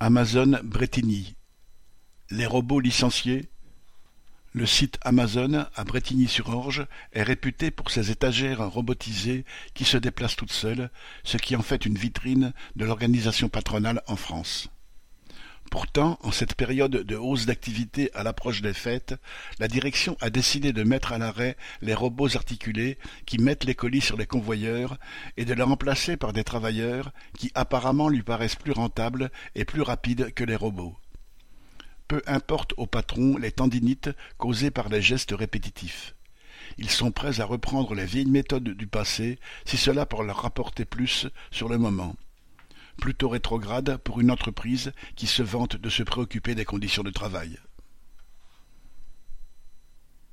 Amazon Brétigny. Les robots licenciés? Le site Amazon, à Brétigny-sur-Orge, est réputé pour ses étagères robotisées qui se déplacent toutes seules, ce qui en fait une vitrine de l'organisation patronale en France. Pourtant, en cette période de hausse d'activité à l'approche des fêtes, la direction a décidé de mettre à l'arrêt les robots articulés qui mettent les colis sur les convoyeurs et de les remplacer par des travailleurs qui apparemment lui paraissent plus rentables et plus rapides que les robots. Peu importe au patron les tendinites causées par les gestes répétitifs. Ils sont prêts à reprendre les vieilles méthodes du passé si cela pour leur rapporter plus sur le moment plutôt rétrograde pour une entreprise qui se vante de se préoccuper des conditions de travail.